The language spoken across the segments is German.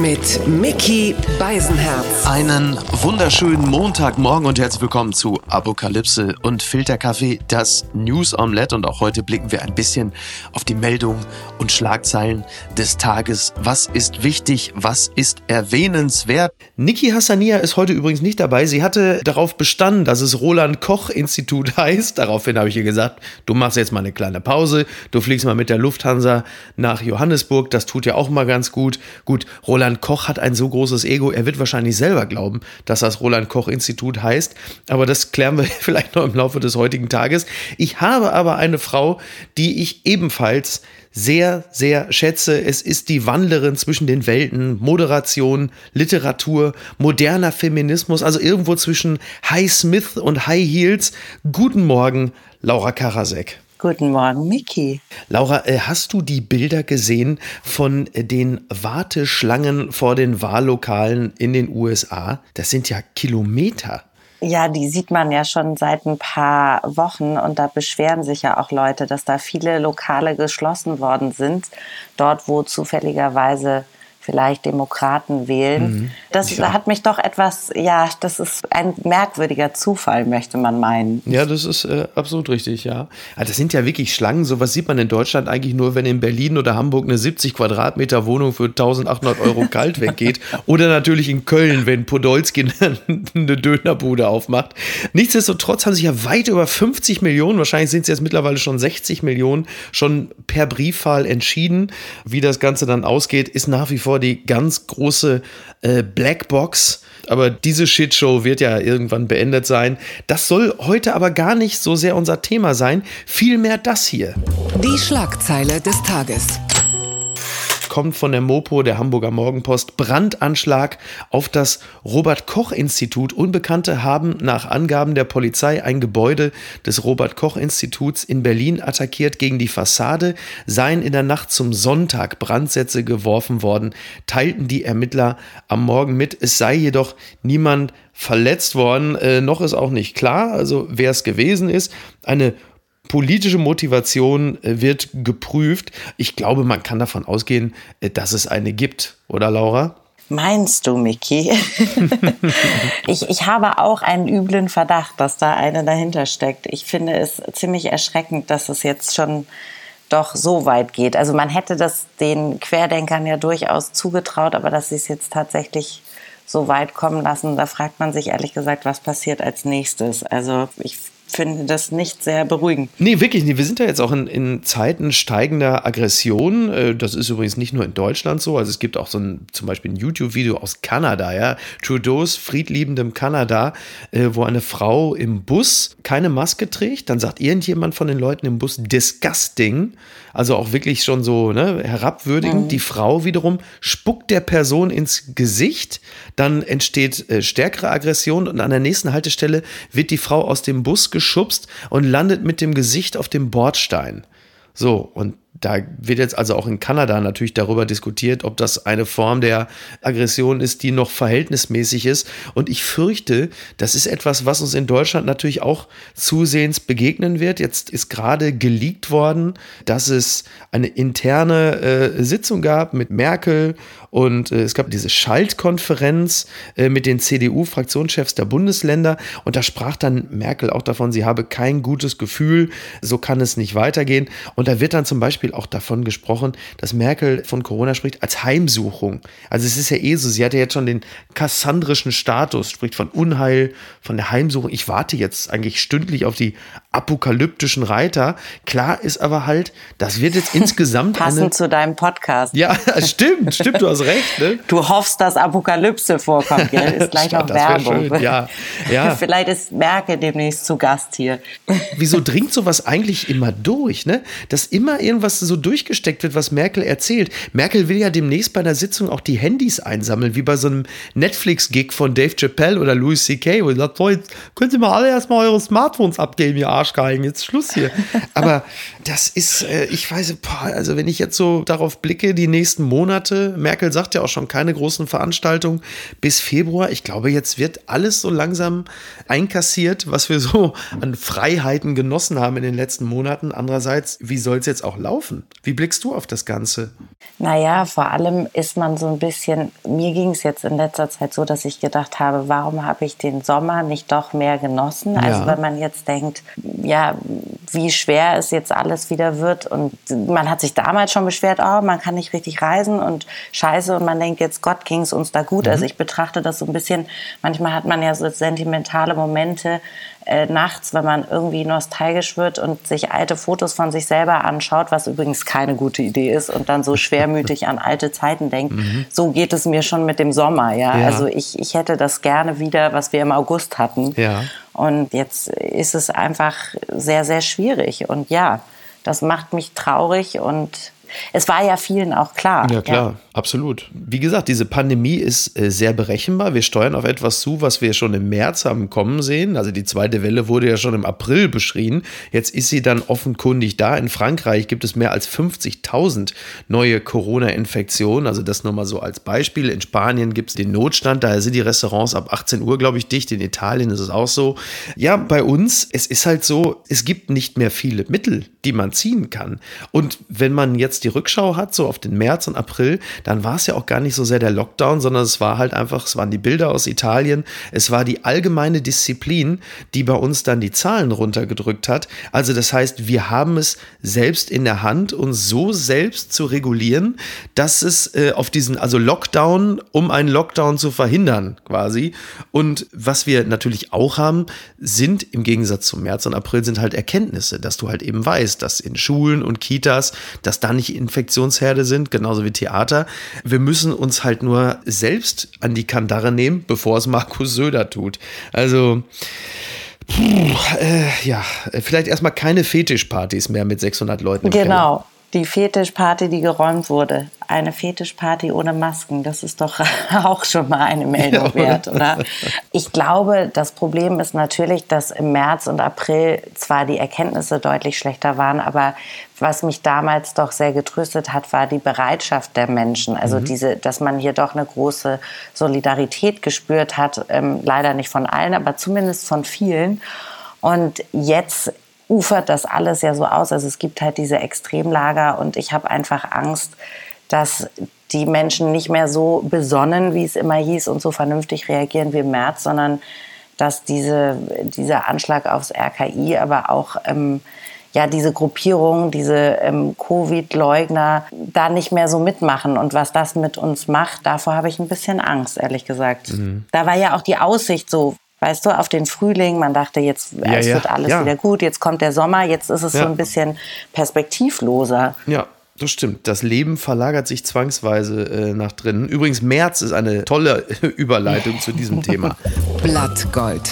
mit Mickey Beisenherz. Einen wunderschönen Montagmorgen und herzlich willkommen zu Apokalypse und Filterkaffee, das News Omelette. Und auch heute blicken wir ein bisschen auf die Meldungen und Schlagzeilen des Tages. Was ist wichtig? Was ist erwähnenswert? Niki Hassania ist heute übrigens nicht dabei. Sie hatte darauf bestanden, dass es Roland Koch Institut heißt. Daraufhin habe ich ihr gesagt, du machst jetzt mal eine kleine Pause. Du fliegst mal mit der Lufthansa nach Johannesburg. Das tut ja auch mal ganz gut. Gut, Roland Roland Koch hat ein so großes Ego, er wird wahrscheinlich selber glauben, dass das Roland Koch Institut heißt. Aber das klären wir vielleicht noch im Laufe des heutigen Tages. Ich habe aber eine Frau, die ich ebenfalls sehr, sehr schätze. Es ist die Wandlerin zwischen den Welten, Moderation, Literatur, moderner Feminismus, also irgendwo zwischen High Smith und High Heels. Guten Morgen, Laura Karasek. Guten Morgen, Miki. Laura, äh, hast du die Bilder gesehen von äh, den Warteschlangen vor den Wahllokalen in den USA? Das sind ja Kilometer. Ja, die sieht man ja schon seit ein paar Wochen und da beschweren sich ja auch Leute, dass da viele Lokale geschlossen worden sind, dort wo zufälligerweise vielleicht Demokraten wählen. Mhm. Das ja. hat mich doch etwas, ja, das ist ein merkwürdiger Zufall, möchte man meinen. Ja, das ist äh, absolut richtig, ja. Also das sind ja wirklich Schlangen. Sowas sieht man in Deutschland eigentlich nur, wenn in Berlin oder Hamburg eine 70 Quadratmeter Wohnung für 1800 Euro kalt weggeht. Oder natürlich in Köln, wenn Podolski eine Dönerbude aufmacht. Nichtsdestotrotz haben sich ja weit über 50 Millionen, wahrscheinlich sind es jetzt mittlerweile schon 60 Millionen, schon per Briefwahl entschieden. Wie das Ganze dann ausgeht, ist nach wie vor die ganz große äh, Blackbox. Aber diese Shitshow wird ja irgendwann beendet sein. Das soll heute aber gar nicht so sehr unser Thema sein. Vielmehr das hier. Die Schlagzeile des Tages kommt von der Mopo, der Hamburger Morgenpost, Brandanschlag auf das Robert Koch Institut. Unbekannte haben nach Angaben der Polizei ein Gebäude des Robert Koch Instituts in Berlin attackiert. Gegen die Fassade seien in der Nacht zum Sonntag Brandsätze geworfen worden, teilten die Ermittler am Morgen mit. Es sei jedoch niemand verletzt worden. Äh, noch ist auch nicht klar, also wer es gewesen ist. Eine politische Motivation äh, wird geprüft. Ich glaube, man kann davon ausgehen, äh, dass es eine gibt, oder Laura? Meinst du, Miki? ich, ich habe auch einen üblen Verdacht, dass da eine dahinter steckt. Ich finde es ziemlich erschreckend, dass es jetzt schon doch so weit geht. Also man hätte das den Querdenkern ja durchaus zugetraut, aber dass sie es jetzt tatsächlich so weit kommen lassen, da fragt man sich ehrlich gesagt, was passiert als nächstes. Also ich finde das nicht sehr beruhigend. Nee, wirklich nicht. Wir sind ja jetzt auch in, in Zeiten steigender Aggression. Äh, das ist übrigens nicht nur in Deutschland so. Also es gibt auch so ein, zum Beispiel ein YouTube-Video aus Kanada, ja. Trudeaus friedliebendem Kanada, äh, wo eine Frau im Bus keine Maske trägt. Dann sagt irgendjemand von den Leuten im Bus disgusting. Also auch wirklich schon so ne, herabwürdigend. Mhm. Die Frau wiederum spuckt der Person ins Gesicht. Dann entsteht äh, stärkere Aggression und an der nächsten Haltestelle wird die Frau aus dem Bus geschubst und landet mit dem Gesicht auf dem Bordstein. So, und da wird jetzt also auch in Kanada natürlich darüber diskutiert, ob das eine Form der Aggression ist, die noch verhältnismäßig ist. Und ich fürchte, das ist etwas, was uns in Deutschland natürlich auch zusehends begegnen wird. Jetzt ist gerade geleakt worden, dass es eine interne äh, Sitzung gab mit Merkel und äh, es gab diese Schaltkonferenz äh, mit den CDU-Fraktionschefs der Bundesländer. Und da sprach dann Merkel auch davon, sie habe kein gutes Gefühl, so kann es nicht weitergehen. Und da wird dann zum Beispiel auch davon gesprochen, dass Merkel von Corona spricht als Heimsuchung. Also es ist ja eh so, sie hat ja jetzt schon den kassandrischen Status, spricht von Unheil, von der Heimsuchung. Ich warte jetzt eigentlich stündlich auf die apokalyptischen Reiter. Klar ist aber halt, das wird jetzt insgesamt. Passend eine, zu deinem Podcast. Ja, stimmt, stimmt, du hast recht. Ne? Du hoffst, dass Apokalypse vorkommt, gell? Ist gleich auch Werbung. Schön. Ja, ja. Vielleicht ist Merkel demnächst zu Gast hier. Wieso dringt sowas eigentlich immer durch, ne? Dass immer irgendwas so durchgesteckt wird, was Merkel erzählt. Merkel will ja demnächst bei einer Sitzung auch die Handys einsammeln, wie bei so einem Netflix-Gig von Dave Chappelle oder Louis C.K., wo sagt, so, jetzt könnt ihr mal alle erstmal eure Smartphones abgeben, ihr Arschgeigen, jetzt Schluss hier. Aber das ist, äh, ich weiß, boah, also wenn ich jetzt so darauf blicke, die nächsten Monate, Merkel sagt ja auch schon keine großen Veranstaltungen bis Februar, ich glaube, jetzt wird alles so langsam einkassiert, was wir so an Freiheiten genossen haben in den letzten Monaten. Andererseits, wie soll es jetzt auch laufen? Wie blickst du auf das Ganze? Naja, vor allem ist man so ein bisschen, mir ging es jetzt in letzter Zeit so, dass ich gedacht habe, warum habe ich den Sommer nicht doch mehr genossen? Also ja. wenn man jetzt denkt, ja, wie schwer es jetzt alles wieder wird und man hat sich damals schon beschwert, oh, man kann nicht richtig reisen und scheiße und man denkt jetzt, Gott ging es uns da gut. Also mhm. Also ich betrachte das so ein bisschen, manchmal hat man ja so sentimentale Momente, äh, nachts, wenn man irgendwie nostalgisch wird und sich alte Fotos von sich selber anschaut, was übrigens keine gute Idee ist und dann so schwermütig an alte Zeiten denkt. Mhm. So geht es mir schon mit dem Sommer. Ja? ja? Also ich, ich hätte das gerne wieder, was wir im August hatten. Ja. Und jetzt ist es einfach sehr, sehr schwierig. Und ja, das macht mich traurig und es war ja vielen auch klar. Ja, klar, ja. absolut. Wie gesagt, diese Pandemie ist äh, sehr berechenbar. Wir steuern auf etwas zu, was wir schon im März haben kommen sehen. Also die zweite Welle wurde ja schon im April beschrien. Jetzt ist sie dann offenkundig da. In Frankreich gibt es mehr als 50.000 neue Corona-Infektionen. Also das nur mal so als Beispiel. In Spanien gibt es den Notstand. Daher sind die Restaurants ab 18 Uhr, glaube ich, dicht. In Italien ist es auch so. Ja, bei uns, es ist halt so, es gibt nicht mehr viele Mittel, die man ziehen kann. Und wenn man jetzt jetzt die Rückschau hat, so auf den März und April, dann war es ja auch gar nicht so sehr der Lockdown, sondern es war halt einfach, es waren die Bilder aus Italien, es war die allgemeine Disziplin, die bei uns dann die Zahlen runtergedrückt hat. Also das heißt, wir haben es selbst in der Hand, uns so selbst zu regulieren, dass es äh, auf diesen, also Lockdown, um einen Lockdown zu verhindern quasi. Und was wir natürlich auch haben, sind im Gegensatz zum März und April sind halt Erkenntnisse, dass du halt eben weißt, dass in Schulen und Kitas, dass da nicht nicht Infektionsherde sind, genauso wie Theater. Wir müssen uns halt nur selbst an die Kandare nehmen, bevor es Markus Söder tut. Also, Puh, äh, ja, vielleicht erstmal keine Fetischpartys mehr mit 600 Leuten. Genau, die Fetischparty, die geräumt wurde eine Fetischparty ohne Masken, das ist doch auch schon mal eine Meldung wert, oder? Ich glaube, das Problem ist natürlich, dass im März und April zwar die Erkenntnisse deutlich schlechter waren, aber was mich damals doch sehr getröstet hat, war die Bereitschaft der Menschen. Also mhm. diese, dass man hier doch eine große Solidarität gespürt hat. Ähm, leider nicht von allen, aber zumindest von vielen. Und jetzt ufert das alles ja so aus. Also es gibt halt diese Extremlager und ich habe einfach Angst, dass die Menschen nicht mehr so besonnen, wie es immer hieß, und so vernünftig reagieren wie im März, sondern dass diese, dieser Anschlag aufs RKI, aber auch ähm, ja, diese Gruppierung, diese ähm, Covid-Leugner da nicht mehr so mitmachen. Und was das mit uns macht, davor habe ich ein bisschen Angst, ehrlich gesagt. Mhm. Da war ja auch die Aussicht so, weißt du, auf den Frühling. Man dachte, jetzt ja, es ja, wird alles ja. wieder gut, jetzt kommt der Sommer, jetzt ist es so ein bisschen perspektivloser. Ja. Das stimmt. Das Leben verlagert sich zwangsweise äh, nach drinnen. Übrigens, März ist eine tolle Überleitung zu diesem Thema. Blattgold.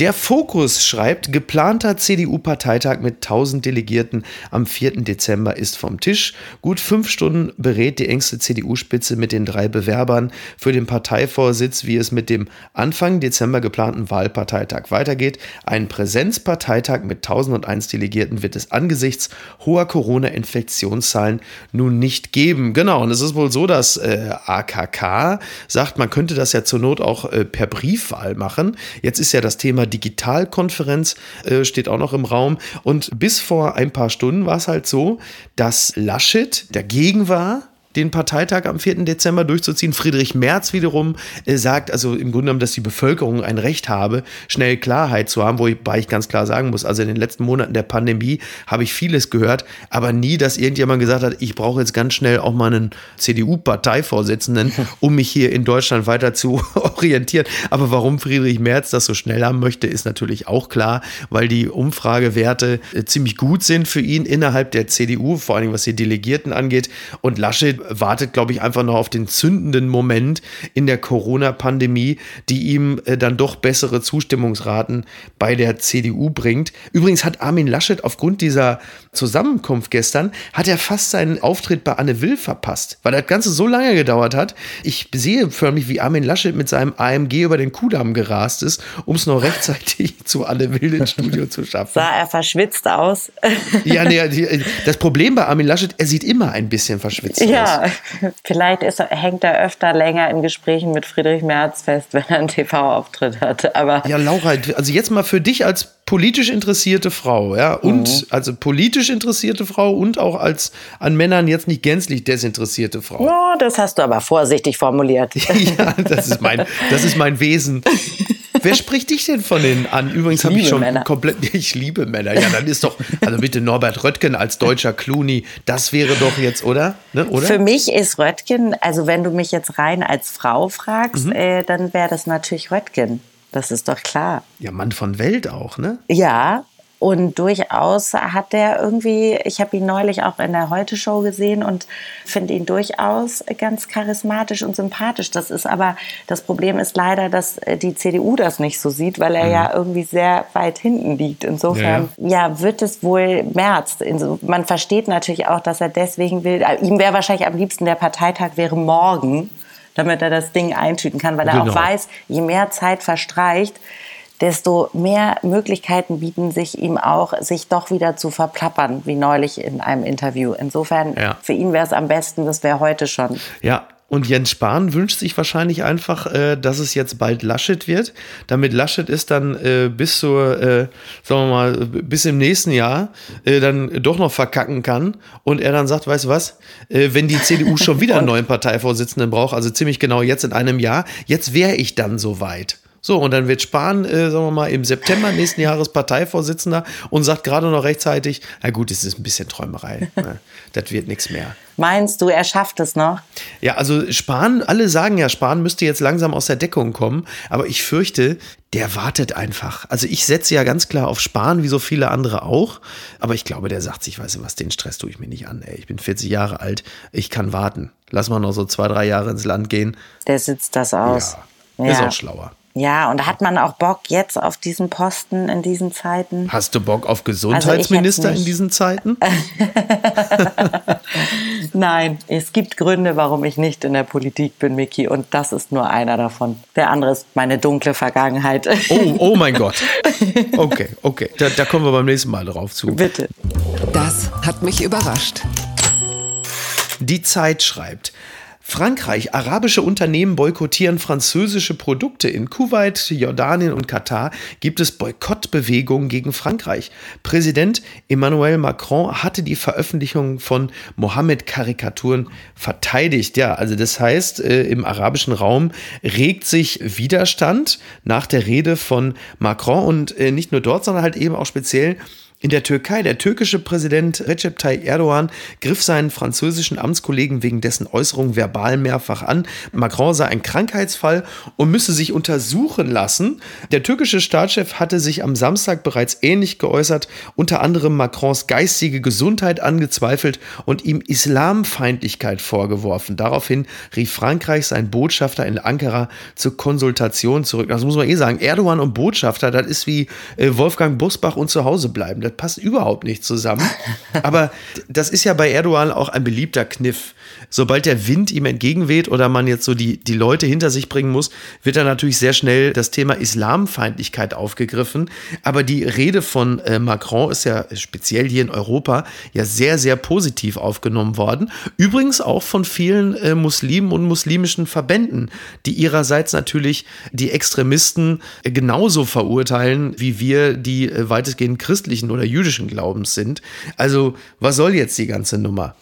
Der Fokus schreibt, geplanter CDU-Parteitag mit 1000 Delegierten am 4. Dezember ist vom Tisch. Gut fünf Stunden berät die engste CDU-Spitze mit den drei Bewerbern für den Parteivorsitz, wie es mit dem Anfang Dezember geplanten Wahlparteitag weitergeht. Ein Präsenzparteitag mit 1001 Delegierten wird es angesichts hoher Corona-Infektionszahlen nun nicht geben. Genau, und es ist wohl so, dass äh, AKK sagt, man könnte das ja zur Not auch äh, per Briefwahl machen. Jetzt ist ja das Thema Digitalkonferenz äh, steht auch noch im Raum. Und bis vor ein paar Stunden war es halt so, dass Laschet dagegen war, den Parteitag am 4. Dezember durchzuziehen. Friedrich Merz wiederum äh, sagt also im Grunde genommen, dass die Bevölkerung ein Recht habe, schnell Klarheit zu haben, wobei ich ganz klar sagen muss, also in den letzten Monaten der Pandemie habe ich vieles gehört, aber nie, dass irgendjemand gesagt hat, ich brauche jetzt ganz schnell auch mal einen CDU-Parteivorsitzenden, um mich hier in Deutschland weiter zu orientieren. Aber warum Friedrich Merz das so schnell haben möchte, ist natürlich auch klar, weil die Umfragewerte äh, ziemlich gut sind für ihn innerhalb der CDU, vor allem was die Delegierten angeht. Und Laschet wartet, glaube ich, einfach noch auf den zündenden Moment in der Corona-Pandemie, die ihm äh, dann doch bessere Zustimmungsraten bei der CDU bringt. Übrigens hat Armin Laschet aufgrund dieser Zusammenkunft gestern, hat er fast seinen Auftritt bei Anne Will verpasst, weil das Ganze so lange gedauert hat. Ich sehe förmlich, wie Armin Laschet mit seinem AMG über den Kudamm gerast ist, um es noch rechtzeitig zu Anne Will ins Studio zu schaffen. Sah er verschwitzt aus? ja, nee, das Problem bei Armin Laschet, er sieht immer ein bisschen verschwitzt ja, aus. Ja, vielleicht ist, hängt er öfter länger in Gesprächen mit Friedrich Merz fest, wenn er einen TV-Auftritt hat. Aber ja, Laura, also jetzt mal für dich als politisch interessierte Frau, ja, und mhm. also politisch interessierte Frau und auch als an Männern jetzt nicht gänzlich desinteressierte Frau. Ja, das hast du aber vorsichtig formuliert. ja, das ist mein, das ist mein Wesen. Wer spricht dich denn von denen an? Übrigens habe ich schon Männer. komplett. Ich liebe Männer. Ja, dann ist doch, also bitte Norbert Röttgen als deutscher Clooney, das wäre doch jetzt, oder? Ne, oder? Für mich ist Röttgen, also wenn du mich jetzt rein als Frau fragst, mhm. äh, dann wäre das natürlich Röttgen. Das ist doch klar. Ja, Mann von Welt auch, ne? Ja, und durchaus hat der irgendwie, ich habe ihn neulich auch in der Heute-Show gesehen und finde ihn durchaus ganz charismatisch und sympathisch. Das ist aber, das Problem ist leider, dass die CDU das nicht so sieht, weil er mhm. ja irgendwie sehr weit hinten liegt. Insofern, ja, ja wird es wohl März. Man versteht natürlich auch, dass er deswegen will, äh, ihm wäre wahrscheinlich am liebsten der Parteitag wäre morgen damit er das Ding eintüten kann, weil genau. er auch weiß, je mehr Zeit verstreicht, desto mehr Möglichkeiten bieten sich ihm auch, sich doch wieder zu verplappern, wie neulich in einem Interview. Insofern, ja. für ihn wäre es am besten, das wäre heute schon. Ja, und Jens Spahn wünscht sich wahrscheinlich einfach, äh, dass es jetzt bald Laschet wird, damit Laschet ist dann äh, bis zur, äh, sagen wir mal, bis im nächsten Jahr äh, dann doch noch verkacken kann und er dann sagt, weißt du was, äh, wenn die CDU schon wieder einen neuen Parteivorsitzenden braucht, also ziemlich genau jetzt in einem Jahr, jetzt wäre ich dann soweit. So, und dann wird Spahn, äh, sagen wir mal, im September nächsten Jahres Parteivorsitzender und sagt gerade noch rechtzeitig, na gut, es ist ein bisschen Träumerei. Ne? das wird nichts mehr. Meinst du, er schafft es noch? Ja, also Spahn, alle sagen ja, Spahn müsste jetzt langsam aus der Deckung kommen, aber ich fürchte, der wartet einfach. Also ich setze ja ganz klar auf Spahn, wie so viele andere auch, aber ich glaube, der sagt sich, weißt du was, den Stress tue ich mir nicht an. Ey. Ich bin 40 Jahre alt, ich kann warten. Lass mal noch so zwei, drei Jahre ins Land gehen. Der sitzt das aus. Ja, ja. ist auch schlauer. Ja, und hat man auch Bock jetzt auf diesen Posten in diesen Zeiten? Hast du Bock auf Gesundheitsminister also in diesen Zeiten? Nein, es gibt Gründe, warum ich nicht in der Politik bin, Miki, und das ist nur einer davon. Der andere ist meine dunkle Vergangenheit. Oh, oh mein Gott. Okay, okay. Da, da kommen wir beim nächsten Mal drauf zu. Bitte. Das hat mich überrascht. Die Zeit schreibt. Frankreich, arabische Unternehmen boykottieren französische Produkte. In Kuwait, Jordanien und Katar gibt es Boykottbewegungen gegen Frankreich. Präsident Emmanuel Macron hatte die Veröffentlichung von Mohammed-Karikaturen verteidigt. Ja, also das heißt, äh, im arabischen Raum regt sich Widerstand nach der Rede von Macron und äh, nicht nur dort, sondern halt eben auch speziell in der Türkei, der türkische Präsident Recep Tayyip Erdogan griff seinen französischen Amtskollegen wegen dessen Äußerung verbal mehrfach an. Macron sei ein Krankheitsfall und müsse sich untersuchen lassen. Der türkische Staatschef hatte sich am Samstag bereits ähnlich geäußert, unter anderem Macrons geistige Gesundheit angezweifelt und ihm Islamfeindlichkeit vorgeworfen. Daraufhin rief Frankreich seinen Botschafter in Ankara zur Konsultation zurück. Das muss man eh sagen. Erdogan und Botschafter, das ist wie äh, Wolfgang Busbach und zu Hause bleiben passt überhaupt nicht zusammen. Aber das ist ja bei Erdogan auch ein beliebter Kniff. Sobald der Wind ihm entgegenweht oder man jetzt so die, die Leute hinter sich bringen muss, wird da natürlich sehr schnell das Thema Islamfeindlichkeit aufgegriffen. Aber die Rede von äh, Macron ist ja speziell hier in Europa ja sehr, sehr positiv aufgenommen worden. Übrigens auch von vielen äh, Muslimen und muslimischen Verbänden, die ihrerseits natürlich die Extremisten äh, genauso verurteilen, wie wir die äh, weitestgehend christlichen oder oder jüdischen Glaubens sind. Also was soll jetzt die ganze Nummer?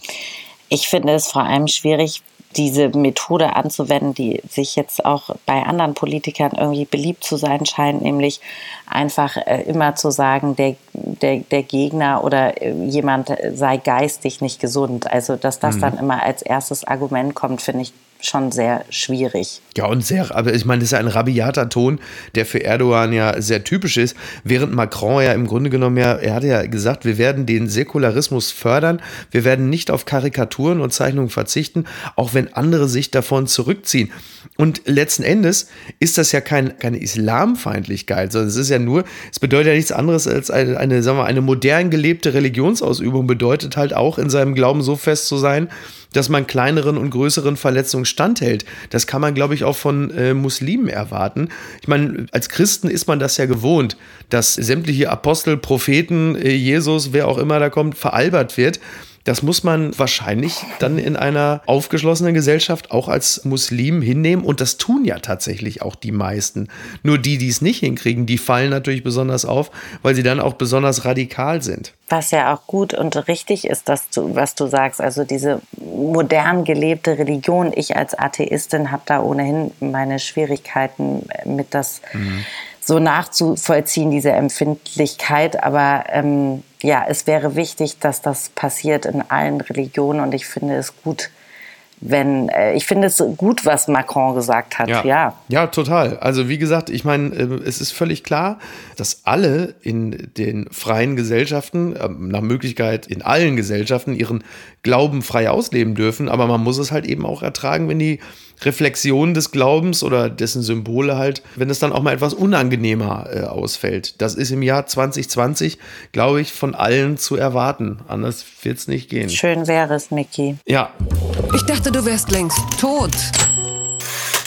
Ich finde es vor allem schwierig, diese Methode anzuwenden, die sich jetzt auch bei anderen Politikern irgendwie beliebt zu sein scheint, nämlich einfach äh, immer zu sagen, der, der, der Gegner oder äh, jemand sei geistig nicht gesund. Also, dass das mhm. dann immer als erstes Argument kommt, finde ich schon sehr schwierig. Ja, und sehr, aber ich meine, das ist ja ein rabiater Ton, der für Erdogan ja sehr typisch ist, während Macron ja im Grunde genommen ja, er hatte ja gesagt, wir werden den Säkularismus fördern, wir werden nicht auf Karikaturen und Zeichnungen verzichten, auch wenn andere sich davon zurückziehen. Und letzten Endes ist das ja kein, keine Islamfeindlichkeit, sondern es ist ja nur, es bedeutet ja nichts anderes als eine, eine, sagen wir, eine modern gelebte Religionsausübung bedeutet halt auch in seinem Glauben so fest zu sein, dass man kleineren und größeren Verletzungen standhält. Das kann man, glaube ich, auch von äh, Muslimen erwarten. Ich meine, als Christen ist man das ja gewohnt, dass sämtliche Apostel, Propheten, äh, Jesus, wer auch immer da kommt, veralbert wird. Das muss man wahrscheinlich dann in einer aufgeschlossenen Gesellschaft auch als Muslim hinnehmen. Und das tun ja tatsächlich auch die meisten. Nur die, die es nicht hinkriegen, die fallen natürlich besonders auf, weil sie dann auch besonders radikal sind. Was ja auch gut und richtig ist, dass du, was du sagst, also diese modern gelebte Religion. Ich als Atheistin habe da ohnehin meine Schwierigkeiten mit das mhm. so nachzuvollziehen, diese Empfindlichkeit. Aber ähm, ja, es wäre wichtig, dass das passiert in allen Religionen und ich finde es gut, wenn äh, ich finde es gut, was Macron gesagt hat. Ja, ja. ja total. Also wie gesagt, ich meine, äh, es ist völlig klar, dass alle in den freien Gesellschaften, äh, nach Möglichkeit in allen Gesellschaften, ihren Glauben frei ausleben dürfen. Aber man muss es halt eben auch ertragen, wenn die Reflexion des Glaubens oder dessen Symbole halt, wenn es dann auch mal etwas unangenehmer äh, ausfällt. Das ist im Jahr 2020, glaube ich, von allen zu erwarten. Anders wird es nicht gehen. Schön wäre es, Mickey. Ja. Ich dachte, du wärst längst tot.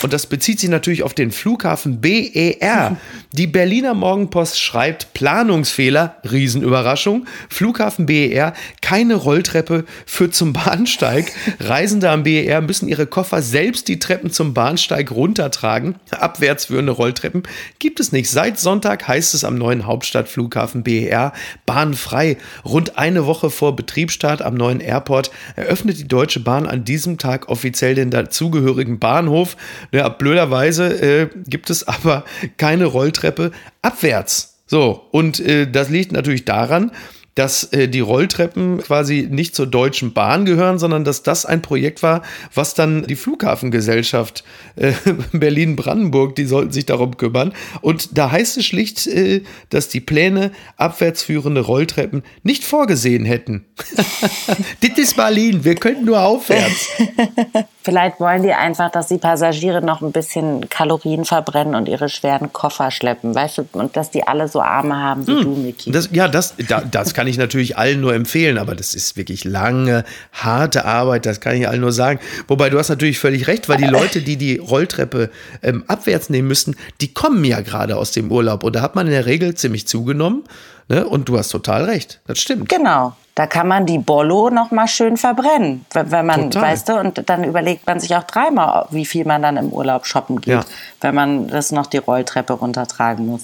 Und das bezieht sich natürlich auf den Flughafen BER. Die Berliner Morgenpost schreibt Planungsfehler, Riesenüberraschung. Flughafen BER, keine Rolltreppe führt zum Bahnsteig. Reisende am BER müssen ihre Koffer selbst die Treppen zum Bahnsteig runtertragen. Abwärts führende Rolltreppen gibt es nicht. Seit Sonntag heißt es am neuen Hauptstadtflughafen BER bahnfrei. Rund eine Woche vor Betriebsstart am neuen Airport eröffnet die Deutsche Bahn an diesem Tag offiziell den dazugehörigen Bahnhof. Ja, blöderweise äh, gibt es aber keine Rolltreppe abwärts. So, und äh, das liegt natürlich daran, dass äh, die Rolltreppen quasi nicht zur Deutschen Bahn gehören, sondern dass das ein Projekt war, was dann die Flughafengesellschaft äh, Berlin-Brandenburg, die sollten sich darum kümmern. Und da heißt es schlicht, äh, dass die Pläne abwärts führende Rolltreppen nicht vorgesehen hätten. das ist Berlin, wir könnten nur aufwärts. Vielleicht wollen die einfach, dass die Passagiere noch ein bisschen Kalorien verbrennen und ihre schweren Koffer schleppen, weißt du, und dass die alle so Arme haben wie hm. du, Miki. Das, ja, das, da, das kann ich natürlich allen nur empfehlen, aber das ist wirklich lange, harte Arbeit, das kann ich allen nur sagen. Wobei du hast natürlich völlig recht, weil die Leute, die die Rolltreppe ähm, abwärts nehmen müssten, die kommen ja gerade aus dem Urlaub und da hat man in der Regel ziemlich zugenommen. Ne? Und du hast total recht, das stimmt. Genau. Da kann man die Bollo noch mal schön verbrennen, wenn man, Total. weißt du, und dann überlegt man sich auch dreimal, wie viel man dann im Urlaub shoppen geht, ja. wenn man das noch die Rolltreppe runtertragen muss.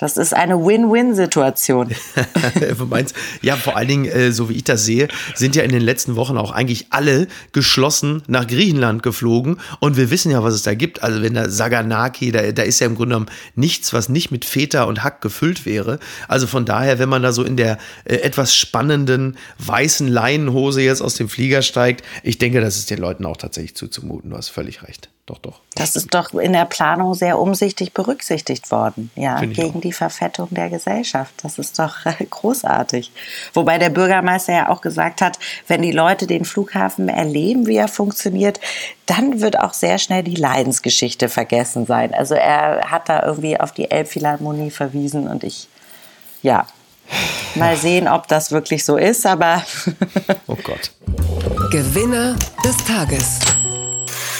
Das ist eine Win-Win-Situation. ja, vor allen Dingen, äh, so wie ich das sehe, sind ja in den letzten Wochen auch eigentlich alle geschlossen nach Griechenland geflogen. Und wir wissen ja, was es da gibt. Also wenn da Saganaki, da, da ist ja im Grunde genommen nichts, was nicht mit Feta und Hack gefüllt wäre. Also von daher, wenn man da so in der äh, etwas spannenden weißen Leinenhose jetzt aus dem Flieger steigt, ich denke, das ist den Leuten auch tatsächlich zuzumuten. Du hast völlig recht doch, doch. Das ist doch in der Planung sehr umsichtig berücksichtigt worden, ja, gegen auch. die Verfettung der Gesellschaft. Das ist doch großartig. Wobei der Bürgermeister ja auch gesagt hat, wenn die Leute den Flughafen erleben, wie er funktioniert, dann wird auch sehr schnell die Leidensgeschichte vergessen sein. Also er hat da irgendwie auf die Elbphilharmonie verwiesen und ich, ja, mal sehen, ob das wirklich so ist, aber. oh Gott. Gewinner des Tages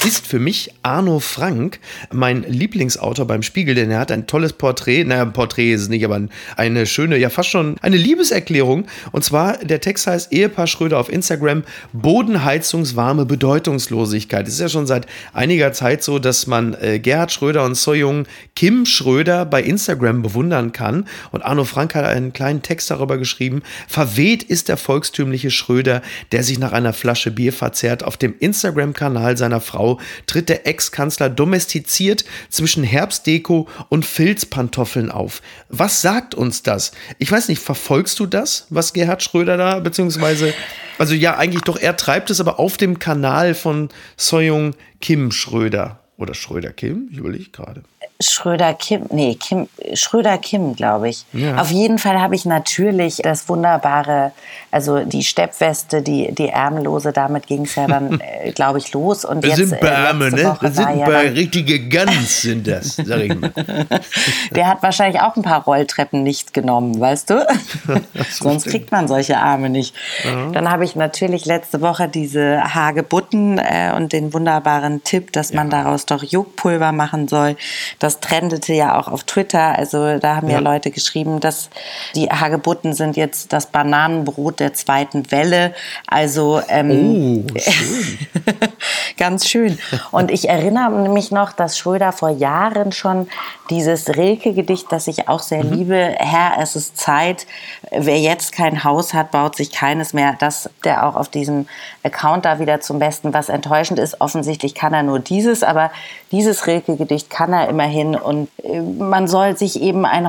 ist für mich Arno Frank, mein Lieblingsautor beim Spiegel, denn er hat ein tolles Porträt, naja, ein Porträt ist es nicht, aber eine schöne, ja fast schon eine Liebeserklärung. Und zwar, der Text heißt Ehepaar Schröder auf Instagram, Bodenheizungswarme Bedeutungslosigkeit. Es ist ja schon seit einiger Zeit so, dass man äh, Gerhard Schröder und Soyung Kim Schröder bei Instagram bewundern kann. Und Arno Frank hat einen kleinen Text darüber geschrieben, verweht ist der volkstümliche Schröder, der sich nach einer Flasche Bier verzehrt auf dem Instagram-Kanal seiner Frau Tritt der Ex-Kanzler domestiziert zwischen Herbstdeko und Filzpantoffeln auf. Was sagt uns das? Ich weiß nicht, verfolgst du das, was Gerhard Schröder da, beziehungsweise, also ja, eigentlich doch, er treibt es aber auf dem Kanal von Soyung Kim Schröder. Oder Schröder Kim, ich überlege gerade. Schröder Kim, nee, Kim, Schröder Kim, glaube ich. Ja. Auf jeden Fall habe ich natürlich das wunderbare, also die Steppweste, die, die ärmellose, damit ging es ja dann, äh, glaube ich, los. Und das jetzt, sind Bärme, äh, ne? Das sind ein paar ja richtige Gans, sind das, sag ich mal. Der hat wahrscheinlich auch ein paar Rolltreppen nicht genommen, weißt du? Sonst kriegt man solche Arme nicht. Ja. Dann habe ich natürlich letzte Woche diese Hagebutten äh, und den wunderbaren Tipp, dass man daraus doch Juckpulver machen soll. Das das trendete ja auch auf Twitter. Also da haben ja, ja Leute geschrieben, dass die Hagebutten sind jetzt das Bananenbrot der zweiten Welle. Also ähm, oh, schön. ganz schön. Und ich erinnere mich noch, dass Schröder vor Jahren schon dieses Rilke-Gedicht, das ich auch sehr mhm. liebe, Herr, es ist Zeit, wer jetzt kein Haus hat, baut sich keines mehr, dass der auch auf diesem Account da wieder zum Besten, was enttäuschend ist. Offensichtlich kann er nur dieses, aber dieses Rilke-Gedicht kann er immerhin hin. Und äh, man soll sich eben ein,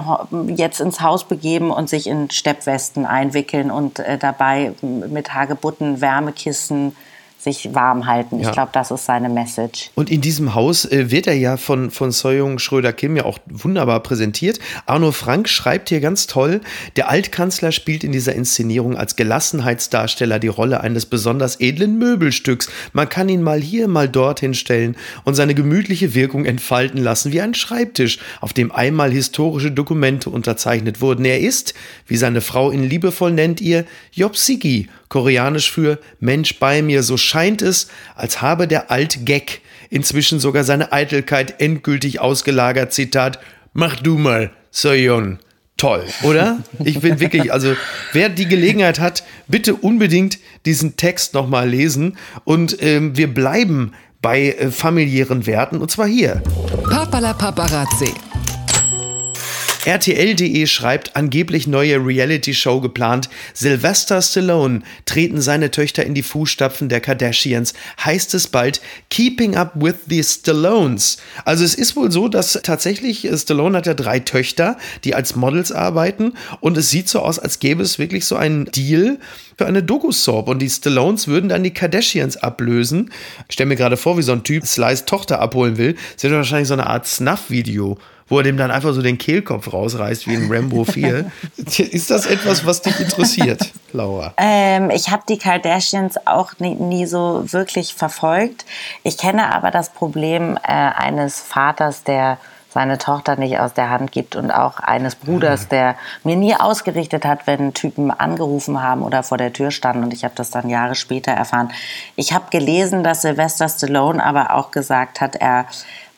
jetzt ins Haus begeben und sich in Steppwesten einwickeln und äh, dabei mit Hagebutten, Wärmekissen, sich warm halten. Ja. Ich glaube, das ist seine Message. Und in diesem Haus äh, wird er ja von, von Soyung Schröder-Kim ja auch wunderbar präsentiert. Arno Frank schreibt hier ganz toll, der Altkanzler spielt in dieser Inszenierung als Gelassenheitsdarsteller die Rolle eines besonders edlen Möbelstücks. Man kann ihn mal hier, mal dorthin stellen und seine gemütliche Wirkung entfalten lassen wie ein Schreibtisch, auf dem einmal historische Dokumente unterzeichnet wurden. Er ist, wie seine Frau ihn liebevoll nennt, ihr Jobsigi koreanisch für Mensch bei mir, so scheint es, als habe der Alt-Gag inzwischen sogar seine Eitelkeit endgültig ausgelagert. Zitat, mach du mal, Soyeon. Toll, oder? Ich bin wirklich, also wer die Gelegenheit hat, bitte unbedingt diesen Text nochmal lesen. Und ähm, wir bleiben bei äh, familiären Werten und zwar hier. Papala Paparazzi. RTL.de schreibt, angeblich neue Reality-Show geplant. Sylvester Stallone treten seine Töchter in die Fußstapfen der Kardashians. Heißt es bald Keeping Up with the Stallones. Also es ist wohl so, dass tatsächlich äh, Stallone hat ja drei Töchter, die als Models arbeiten und es sieht so aus, als gäbe es wirklich so einen Deal für eine Doku-Soap und die Stallones würden dann die Kardashians ablösen. Ich stelle mir gerade vor, wie so ein Typ Slice Tochter abholen will. Das wird wahrscheinlich so eine Art Snuff-Video wo er dem dann einfach so den Kehlkopf rausreißt wie in Rambo 4. Ist das etwas, was dich interessiert, Laura? Ähm, ich habe die Kardashians auch nie, nie, so wirklich verfolgt. Ich kenne aber das Problem äh, eines Vaters, der seine Tochter nicht aus der Hand gibt und auch eines Bruders, der mir nie ausgerichtet hat, wenn Typen angerufen haben oder vor der Tür standen und ich habe das dann Jahre später erfahren. Ich habe gelesen, dass Sylvester Stallone aber auch gesagt hat, er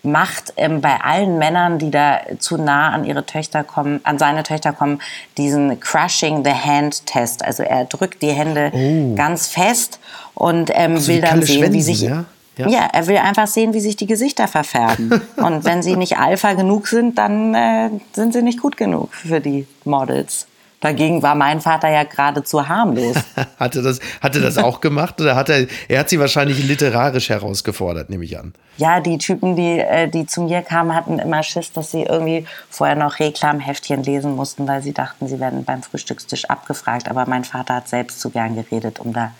macht ähm, bei allen Männern, die da zu nah an ihre Töchter kommen, an seine Töchter kommen, diesen Crushing the Hand Test. Also er drückt die Hände oh. ganz fest und ähm, also will dann sehen, Schwänzen, wie sich ja? Ja. ja? er will einfach sehen, wie sich die Gesichter verfärben. und wenn sie nicht alpha genug sind, dann äh, sind sie nicht gut genug für die Models. Dagegen war mein Vater ja geradezu harmlos. hatte, das, hatte das auch gemacht oder hat er, er hat sie wahrscheinlich literarisch herausgefordert, nehme ich an. Ja, die Typen, die, äh, die zu mir kamen, hatten immer Schiss, dass sie irgendwie vorher noch Reklamheftchen lesen mussten, weil sie dachten, sie werden beim Frühstückstisch abgefragt. Aber mein Vater hat selbst zu gern geredet, um da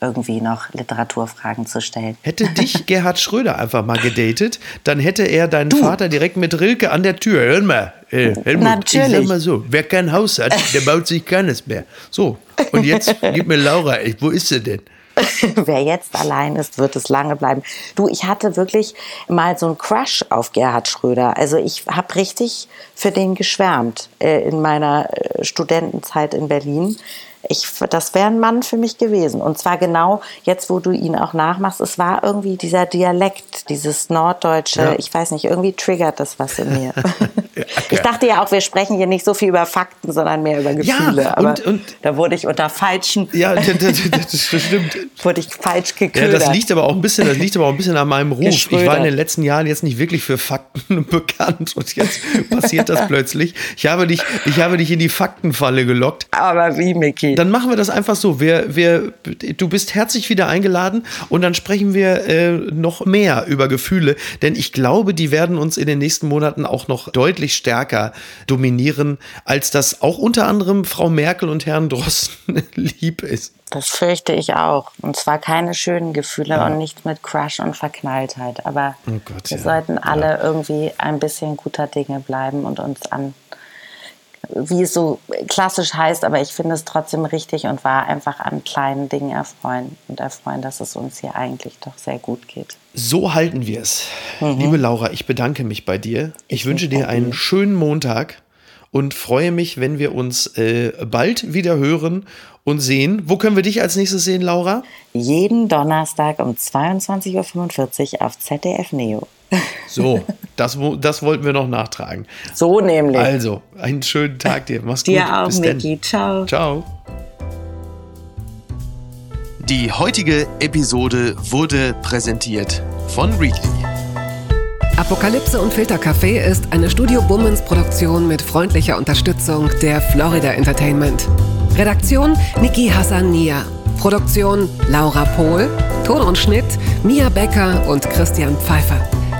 irgendwie noch Literaturfragen zu stellen. Hätte dich Gerhard Schröder einfach mal gedatet, dann hätte er deinen du. Vater direkt mit Rilke an der Tür. Hör mal, äh, Helmut, Natürlich. ich sag mal so, wer kein Haus hat, der baut sich keines mehr. So, und jetzt gib mir Laura, wo ist sie denn? Wer jetzt allein ist, wird es lange bleiben. Du, ich hatte wirklich mal so einen Crush auf Gerhard Schröder. Also ich habe richtig für den geschwärmt äh, in meiner äh, Studentenzeit in Berlin. Ich, das wäre ein Mann für mich gewesen. Und zwar genau jetzt, wo du ihn auch nachmachst, es war irgendwie dieser Dialekt, dieses Norddeutsche, ja. ich weiß nicht, irgendwie triggert das was in mir. Ich dachte ja auch, wir sprechen hier nicht so viel über Fakten, sondern mehr über Gefühle. Ja, aber und, und da wurde ich unter falschen. Ja, das, das, stimmt. wurde ich falsch geködert. Ja, das liegt aber auch ein bisschen, das liegt aber auch ein bisschen an meinem Ruf. Geschrödert. Ich war in den letzten Jahren jetzt nicht wirklich für Fakten bekannt und jetzt passiert das plötzlich. Ich habe dich, ich habe dich in die Faktenfalle gelockt. Aber wie, Micky? Dann machen wir das einfach so. Wir, wir, du bist herzlich wieder eingeladen und dann sprechen wir äh, noch mehr über Gefühle, denn ich glaube, die werden uns in den nächsten Monaten auch noch deutlich stärker dominieren, als das auch unter anderem Frau Merkel und Herrn Drosten lieb ist. Das fürchte ich auch. Und zwar keine schönen Gefühle Ja. und nicht mit Crush und Verknalltheit. Aber Oh Gott, wir ja. sollten alle irgendwie ein bisschen guter Dinge bleiben und uns an, wie es so klassisch heißt, aber ich finde es trotzdem richtig und wahr, einfach an kleinen Dingen erfreuen und erfreuen, dass es uns hier eigentlich doch sehr gut geht. So halten wir es. Liebe Laura, ich bedanke mich bei dir. Ich, wünsche mich dir einen schönen Montag und freue mich, wenn wir uns äh, bald wieder hören und sehen. Wo können wir dich als nächstes sehen, Laura? Jeden Donnerstag um 22.45 Uhr auf ZDF Neo. So, das, das wollten wir noch nachtragen. So nämlich. Also, einen schönen Tag dir. Mach's gut. Dir auch, Bis denn. Ciao. Ciao. Die heutige Episode wurde präsentiert von Readly. Apokalypse und Filtercafé ist eine Studio Bummens Produktion mit freundlicher Unterstützung der Florida Entertainment. Redaktion Niki Hassania. Produktion Laura Pohl. Ton und Schnitt Mia Becker und Christian Pfeiffer.